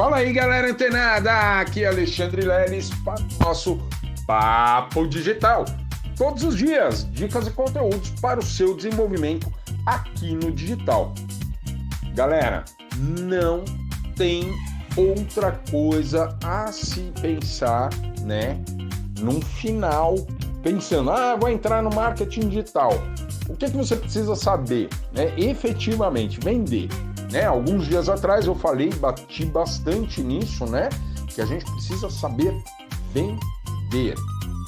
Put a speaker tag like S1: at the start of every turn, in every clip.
S1: Fala aí, galera antenada! Aqui é Alexandre Leles para o nosso Papo Digital. Todos os dias, dicas e conteúdos para o seu desenvolvimento aqui no digital. Galera, não tem outra coisa a se pensar, né? Num final, pensando, ah, vou entrar no marketing digital. O que, que você precisa saber? Né? Efetivamente, vender. Né? Alguns dias atrás eu falei, bati bastante nisso, né? Que a gente precisa saber vender,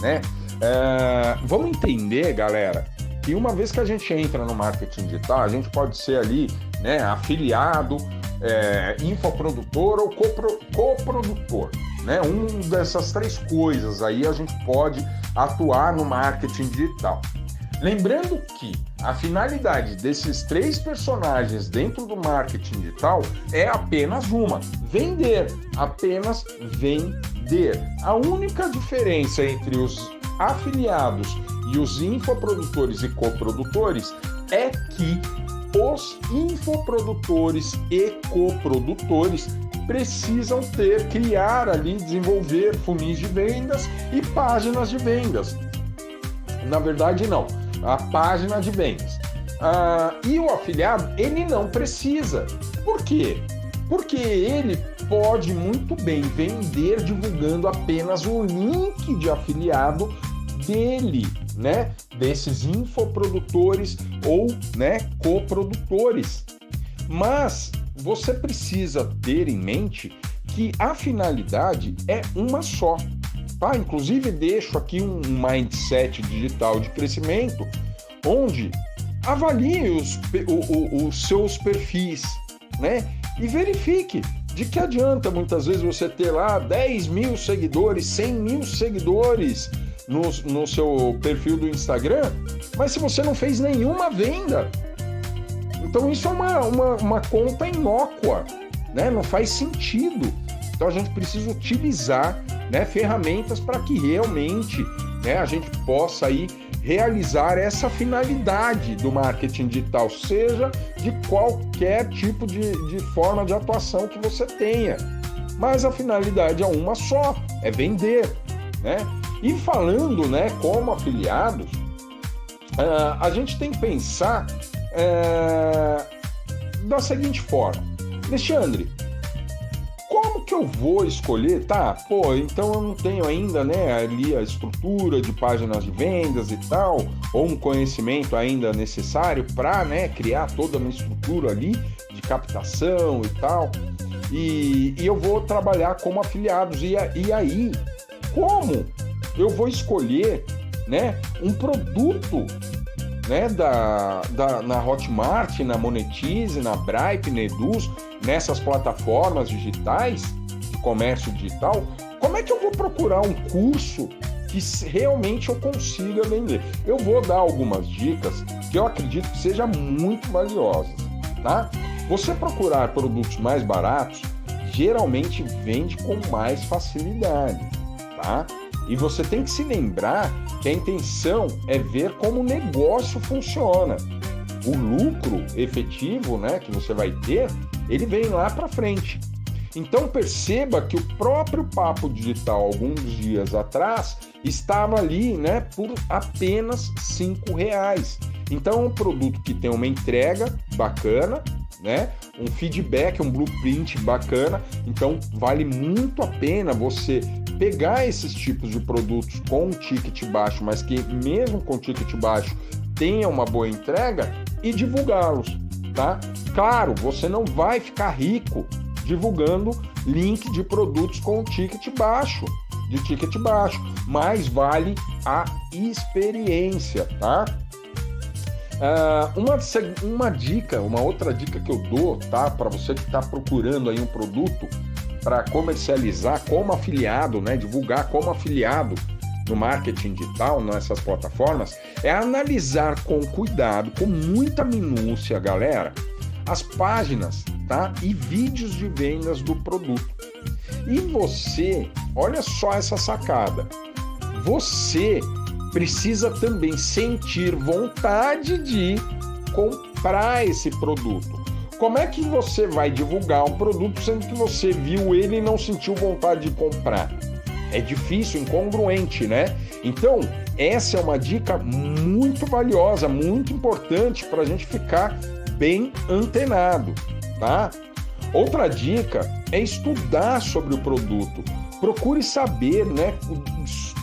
S1: né? É, vamos entender, galera, que uma vez que a gente entra no marketing digital, a gente pode ser ali, né, afiliado, é, infoprodutor ou copro, coprodutor, né? Um dessas três coisas aí a gente pode atuar no marketing digital. Lembrando que a finalidade desses três personagens dentro do marketing digital é apenas uma: vender. Apenas vender. A única diferença entre os afiliados e os infoprodutores e coprodutores é que os infoprodutores e coprodutores precisam ter, criar ali, desenvolver funis de vendas e páginas de vendas. Na verdade, não a página de vendas. Ah, e o afiliado, ele não precisa. Por quê? Porque ele pode muito bem vender divulgando apenas o link de afiliado dele, né? Desses infoprodutores ou, né, coprodutores. Mas você precisa ter em mente que a finalidade é uma só. Inclusive, deixo aqui um mindset digital de crescimento, onde avalie os, o, o, os seus perfis, né? E verifique de que adianta muitas vezes você ter lá 10 mil seguidores, 100 mil seguidores no, no seu perfil do Instagram, mas se você não fez nenhuma venda. Então isso é uma, uma, uma conta inócua, né? Não faz sentido. Então a gente precisa utilizar né, ferramentas para que realmente né, a gente possa aí realizar essa finalidade do marketing digital, seja de qualquer tipo de, de forma de atuação que você tenha. Mas a finalidade é uma só, é vender. Né? E falando né, como afiliados, uh, a gente tem que pensar uh, da seguinte forma. Alexandre, que eu vou escolher? Tá, pô, então eu não tenho ainda, né, ali a estrutura de páginas de vendas e tal, ou um conhecimento ainda necessário para, né, criar toda uma estrutura ali de captação e tal. E, e eu vou trabalhar como afiliados. E, e aí, como eu vou escolher, né, um produto né, da, da, na Hotmart, na Monetize, na Bripe, na Eduz, nessas plataformas digitais, de comércio digital, como é que eu vou procurar um curso que realmente eu consiga vender? Eu vou dar algumas dicas que eu acredito que sejam muito valiosas, tá? Você procurar produtos mais baratos geralmente vende com mais facilidade, tá? E você tem que se lembrar que a intenção é ver como o negócio funciona. O lucro efetivo, né, que você vai ter, ele vem lá para frente. Então perceba que o próprio papo digital alguns dias atrás estava ali, né, por apenas cinco reais. Então é um produto que tem uma entrega bacana, né, um feedback, um blueprint bacana. Então vale muito a pena você pegar esses tipos de produtos com ticket baixo, mas que mesmo com ticket baixo tenha uma boa entrega e divulgá-los, tá? Claro, você não vai ficar rico divulgando link de produtos com ticket baixo, de ticket baixo, mas vale a experiência, tá? Uh, uma, uma dica, uma outra dica que eu dou, tá, para você que está procurando aí um produto para comercializar como afiliado, né, divulgar como afiliado no marketing digital, nessas plataformas, é analisar com cuidado, com muita minúcia, galera, as páginas, tá? E vídeos de vendas do produto. E você, olha só essa sacada. Você precisa também sentir vontade de comprar esse produto. Como é que você vai divulgar um produto sendo que você viu ele e não sentiu vontade de comprar? É difícil, incongruente, né? Então, essa é uma dica muito valiosa, muito importante para a gente ficar bem antenado, tá? Outra dica é estudar sobre o produto. Procure saber, né,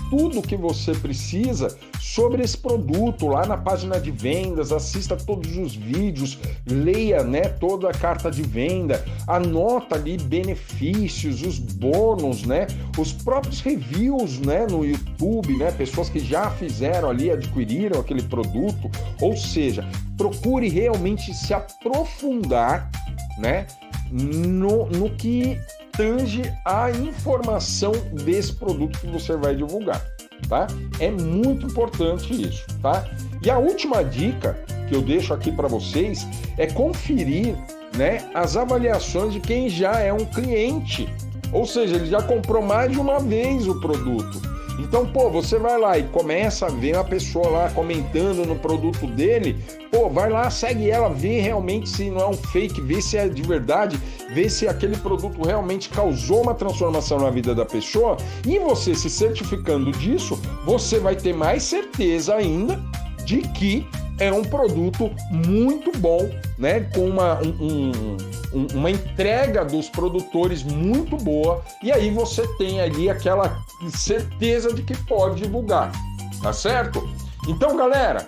S1: tudo que você precisa sobre esse produto lá na página de vendas, assista todos os vídeos, leia, né, toda a carta de venda, anota ali benefícios, os bônus, né, os próprios reviews, né, no YouTube, né, pessoas que já fizeram ali, adquiriram aquele produto, ou seja, procure realmente se aprofundar, né, no, no que tange a informação desse produto que você vai divulgar, tá? É muito importante isso, tá? E a última dica que eu deixo aqui para vocês é conferir, né, as avaliações de quem já é um cliente, ou seja, ele já comprou mais de uma vez o produto. Então, pô, você vai lá e começa a ver a pessoa lá comentando no produto dele, pô, vai lá, segue ela, vê realmente se não é um fake, vê se é de verdade, vê se aquele produto realmente causou uma transformação na vida da pessoa, e você se certificando disso, você vai ter mais certeza ainda de que é um produto muito bom, né? Com uma, um, um, uma entrega dos produtores muito boa, e aí você tem ali aquela certeza de que pode divulgar, tá certo? Então, galera,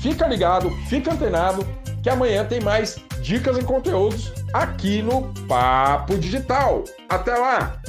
S1: fica ligado, fica antenado, que amanhã tem mais dicas e conteúdos aqui no Papo Digital. Até lá!